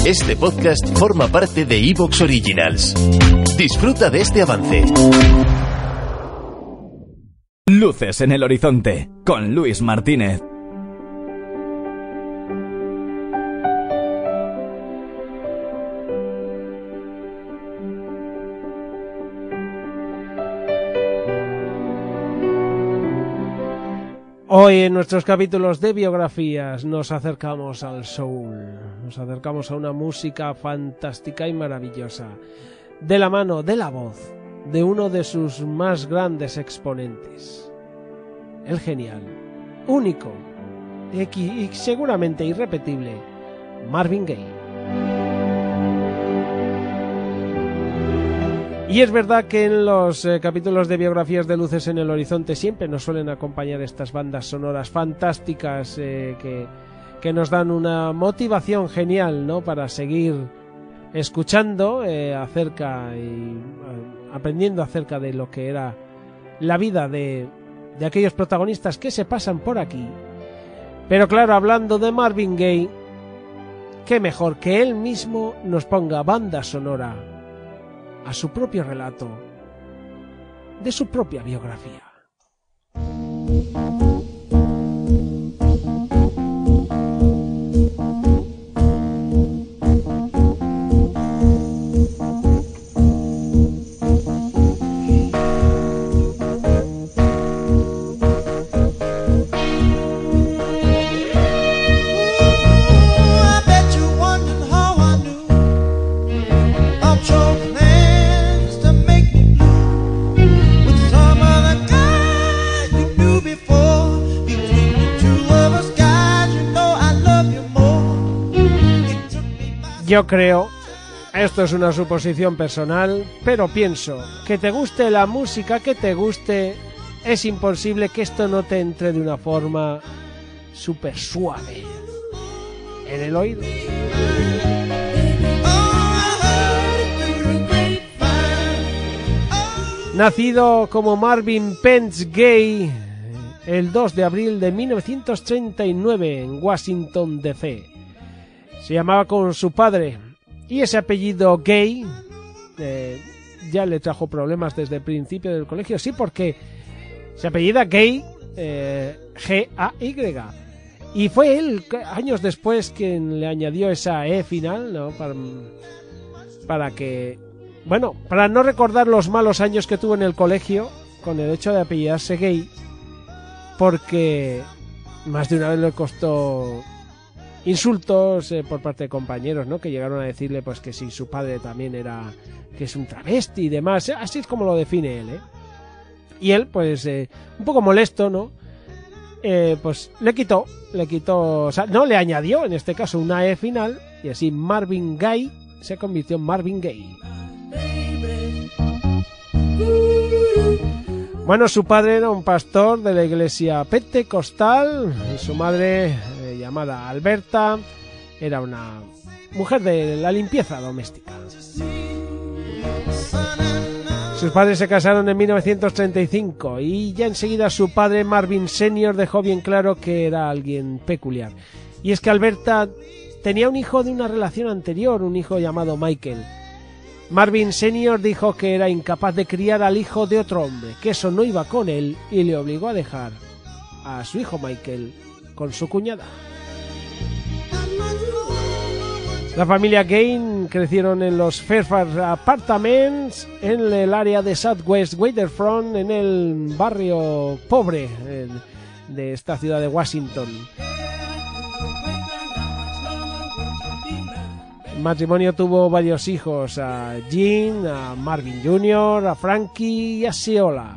Este podcast forma parte de Evox Originals. Disfruta de este avance. Luces en el horizonte con Luis Martínez. Hoy en nuestros capítulos de biografías nos acercamos al soul, nos acercamos a una música fantástica y maravillosa, de la mano, de la voz, de uno de sus más grandes exponentes, el genial, único y seguramente irrepetible, Marvin Gaye. Y es verdad que en los eh, capítulos de biografías de Luces en el Horizonte siempre nos suelen acompañar estas bandas sonoras fantásticas eh, que, que, nos dan una motivación genial ¿no? para seguir escuchando eh, acerca y aprendiendo acerca de lo que era la vida de, de aquellos protagonistas que se pasan por aquí. Pero claro, hablando de Marvin Gaye, qué mejor que él mismo nos ponga banda sonora a su propio relato de su propia biografía. Yo creo, esto es una suposición personal, pero pienso que te guste la música que te guste, es imposible que esto no te entre de una forma súper suave en el oído. Nacido como Marvin Pence Gay el 2 de abril de 1939 en Washington, D.C. Se llamaba con su padre y ese apellido gay eh, ya le trajo problemas desde el principio del colegio. Sí, porque se apellida gay, eh, G-A-Y. Y fue él, años después, quien le añadió esa E final, ¿no? Para, para que. Bueno, para no recordar los malos años que tuvo en el colegio con el hecho de apellidarse gay, porque más de una vez le costó insultos eh, por parte de compañeros, ¿no? Que llegaron a decirle, pues, que si su padre también era, que es un travesti y demás. Así es como lo define él, ¿eh? Y él, pues, eh, un poco molesto, ¿no? Eh, pues le quitó, le quitó, no le añadió, en este caso, una E final, y así Marvin Gaye se convirtió en Marvin Gaye. Bueno, su padre era un pastor de la iglesia pentecostal y su madre llamada Alberta, era una mujer de la limpieza doméstica. Sus padres se casaron en 1935 y ya enseguida su padre Marvin Senior dejó bien claro que era alguien peculiar. Y es que Alberta tenía un hijo de una relación anterior, un hijo llamado Michael. Marvin Senior dijo que era incapaz de criar al hijo de otro hombre, que eso no iba con él y le obligó a dejar a su hijo Michael con su cuñada. La familia Gain crecieron en los Fairfax Apartments en el área de Southwest Waterfront, en el barrio pobre de esta ciudad de Washington. El matrimonio tuvo varios hijos, a Jean, a Marvin Jr., a Frankie y a Siola.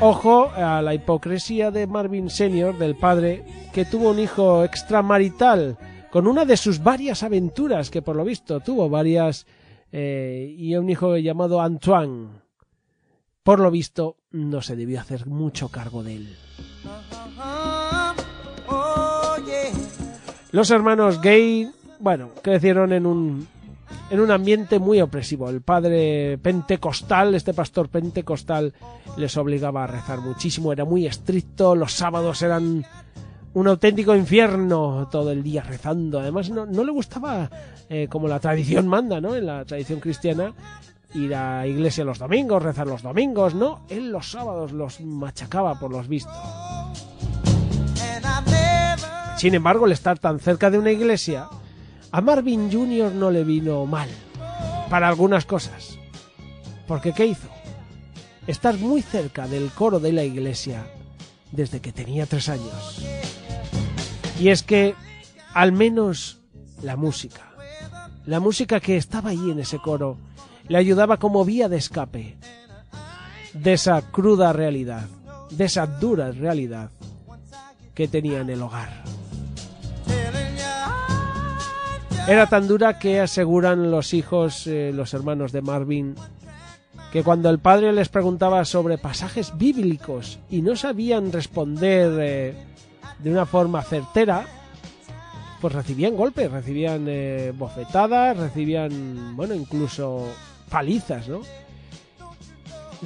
Ojo a la hipocresía de Marvin Sr., del padre, que tuvo un hijo extramarital con una de sus varias aventuras, que por lo visto tuvo varias, eh, y un hijo llamado Antoine. Por lo visto, no se debió hacer mucho cargo de él. Los hermanos Gay, bueno, crecieron en un en un ambiente muy opresivo. El padre pentecostal, este pastor pentecostal, les obligaba a rezar muchísimo, era muy estricto, los sábados eran un auténtico infierno todo el día rezando. Además, no, le gustaba, eh, como la tradición manda, ¿no? En la tradición cristiana, ir a iglesia los domingos, rezar los domingos, ¿no? Él los sábados los machacaba por los vistos. Sin embargo, el estar tan cerca de una iglesia a Marvin Jr. no le vino mal, para algunas cosas. Porque ¿qué hizo? Estar muy cerca del coro de la iglesia desde que tenía tres años. Y es que, al menos, la música, la música que estaba ahí en ese coro, le ayudaba como vía de escape de esa cruda realidad, de esa dura realidad que tenía en el hogar. Era tan dura que aseguran los hijos, eh, los hermanos de Marvin, que cuando el padre les preguntaba sobre pasajes bíblicos y no sabían responder eh, de una forma certera, pues recibían golpes, recibían eh, bofetadas, recibían, bueno, incluso palizas, ¿no?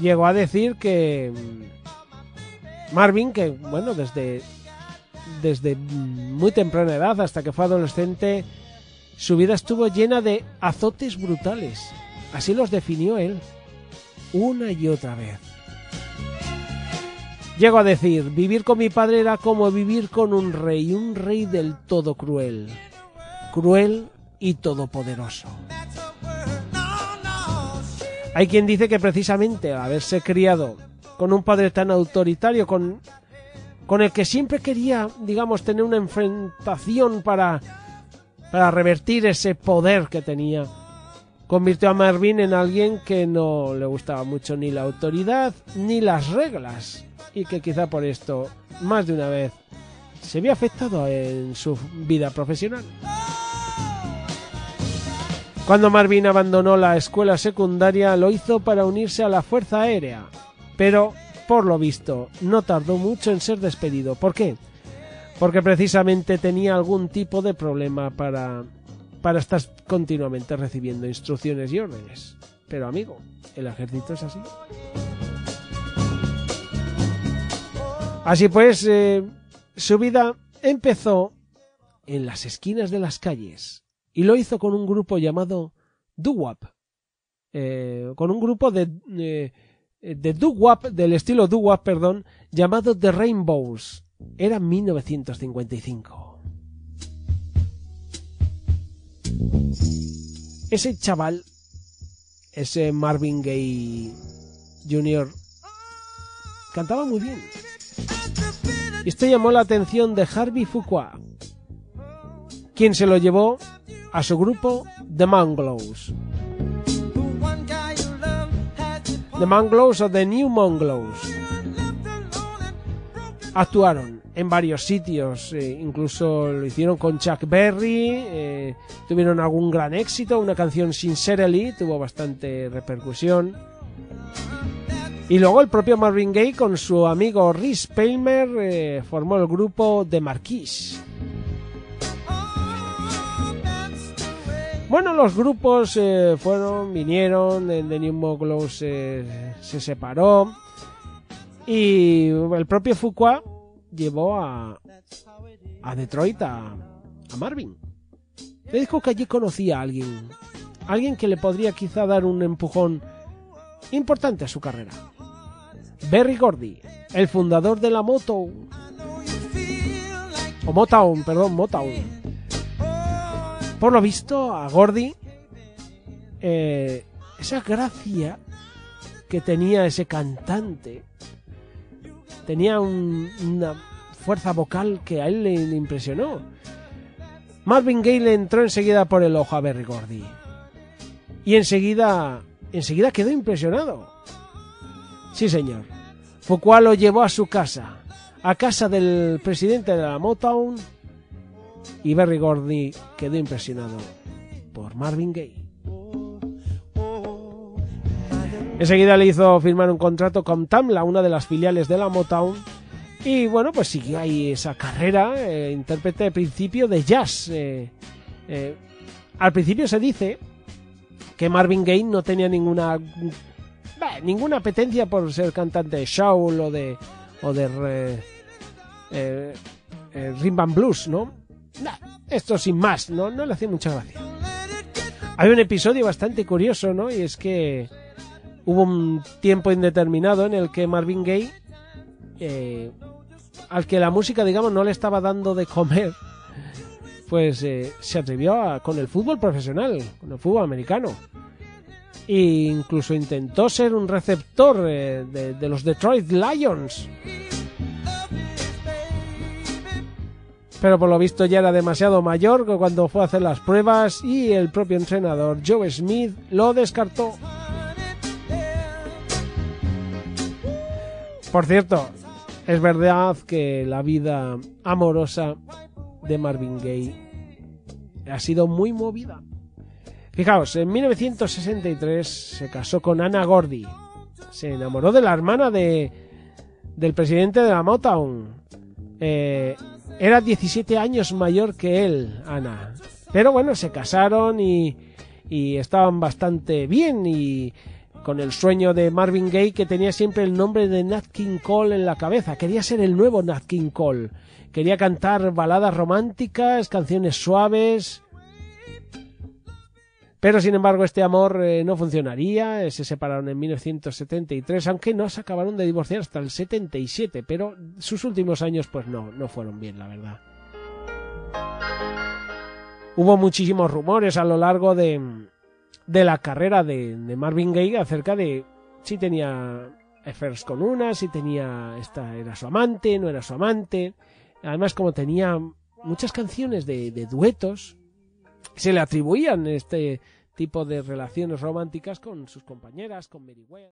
Llegó a decir que mm, Marvin, que, bueno, desde, desde muy temprana edad hasta que fue adolescente, su vida estuvo llena de azotes brutales. Así los definió él, una y otra vez. Llego a decir, vivir con mi padre era como vivir con un rey, un rey del todo cruel, cruel y todopoderoso. Hay quien dice que precisamente haberse criado con un padre tan autoritario, con, con el que siempre quería, digamos, tener una enfrentación para para revertir ese poder que tenía. Convirtió a Marvin en alguien que no le gustaba mucho ni la autoridad ni las reglas y que quizá por esto más de una vez se vio afectado en su vida profesional. Cuando Marvin abandonó la escuela secundaria lo hizo para unirse a la Fuerza Aérea, pero por lo visto no tardó mucho en ser despedido. ¿Por qué? porque precisamente tenía algún tipo de problema para, para estar continuamente recibiendo instrucciones y órdenes. Pero amigo, el ejército es así. Así pues, eh, su vida empezó en las esquinas de las calles y lo hizo con un grupo llamado Doo-Wop, eh, con un grupo de, eh, de Doo-Wop, del estilo Doo-Wop, perdón, llamado The Rainbows, era 1955. Ese chaval, ese Marvin Gaye Jr., cantaba muy bien. Esto llamó la atención de Harvey Fuqua, quien se lo llevó a su grupo The Manglows. The Manglows o The New Manglows actuaron en varios sitios, eh, incluso lo hicieron con Chuck Berry, eh, tuvieron algún gran éxito, una canción Sincerely tuvo bastante repercusión. Y luego el propio Marvin Gaye con su amigo Rhys Palmer eh, formó el grupo The Marquis. Bueno, los grupos fueron, vinieron, The New Moglow se separó. Y el propio Foucault llevó a, a Detroit a, a Marvin. Le dijo que allí conocía a alguien, alguien que le podría quizá dar un empujón importante a su carrera. Berry Gordy, el fundador de la Motown. O Motown, perdón, Motown. Por lo visto, a Gordy, eh, esa gracia que tenía ese cantante tenía una fuerza vocal que a él le, impresionó. Marvin Gaye le entró enseguida por el ojo a Berry Gordy. Y enseguida, enseguida quedó impresionado. Sí, señor. Foucault lo llevó a su casa, a casa del presidente de la Motown, y Berry Gordy quedó impresionado por Marvin Gaye. Enseguida le hizo firmar un contrato con Tamla, una de las filiales de la Motown, y bueno, pues siguió ahí esa carrera, eh, intérprete de principio de jazz. Eh, eh, al principio se dice que Marvin Gaye no tenía ninguna ninguna apetencia por ser cantante de soul o de o de eh, blues, ¿no? esto sin más, ¿no? No le hacía mucha gracia. Hay un episodio bastante curioso, ¿no? Y es que hubo un tiempo indeterminado en el que Marvin Gaye, eh, al que la música, digamos, no le estaba dando de comer, pues eh, se atrevió con el fútbol profesional, con el fútbol americano. E incluso intentó ser un receptor eh, de, los Detroit Lions. Pero por lo visto ya era demasiado mayor cuando fue a hacer las pruebas y el propio entrenador Joe Smith lo descartó. Por cierto, es verdad que la vida amorosa de Marvin Gaye ha sido muy movida. Fijaos, en 1963 se casó con Anna Gordy. Se enamoró de la hermana de, del presidente de la Motown. Eh, era 17 años mayor que él, Ana. Pero bueno, se casaron y, y estaban bastante bien y con el sueño de Marvin Gaye que tenía siempre el nombre de Nat King Cole en la cabeza. Quería ser el nuevo Nat King Cole. Quería cantar baladas románticas, canciones suaves. Pero sin embargo este amor eh, no funcionaría, eh, se separaron en 1973, aunque no se acabaron de divorciar hasta el 77, pero sus últimos años pues no, no fueron bien, la verdad. Hubo muchísimos rumores a lo largo de, de la carrera de, Marvin Gaye acerca de si tenía affairs con una, si tenía esta era su amante, no era su amante. Además, como tenía muchas canciones de, de duetos, se le atribuían este tipo de relaciones románticas con sus compañeras, con Mary Ware.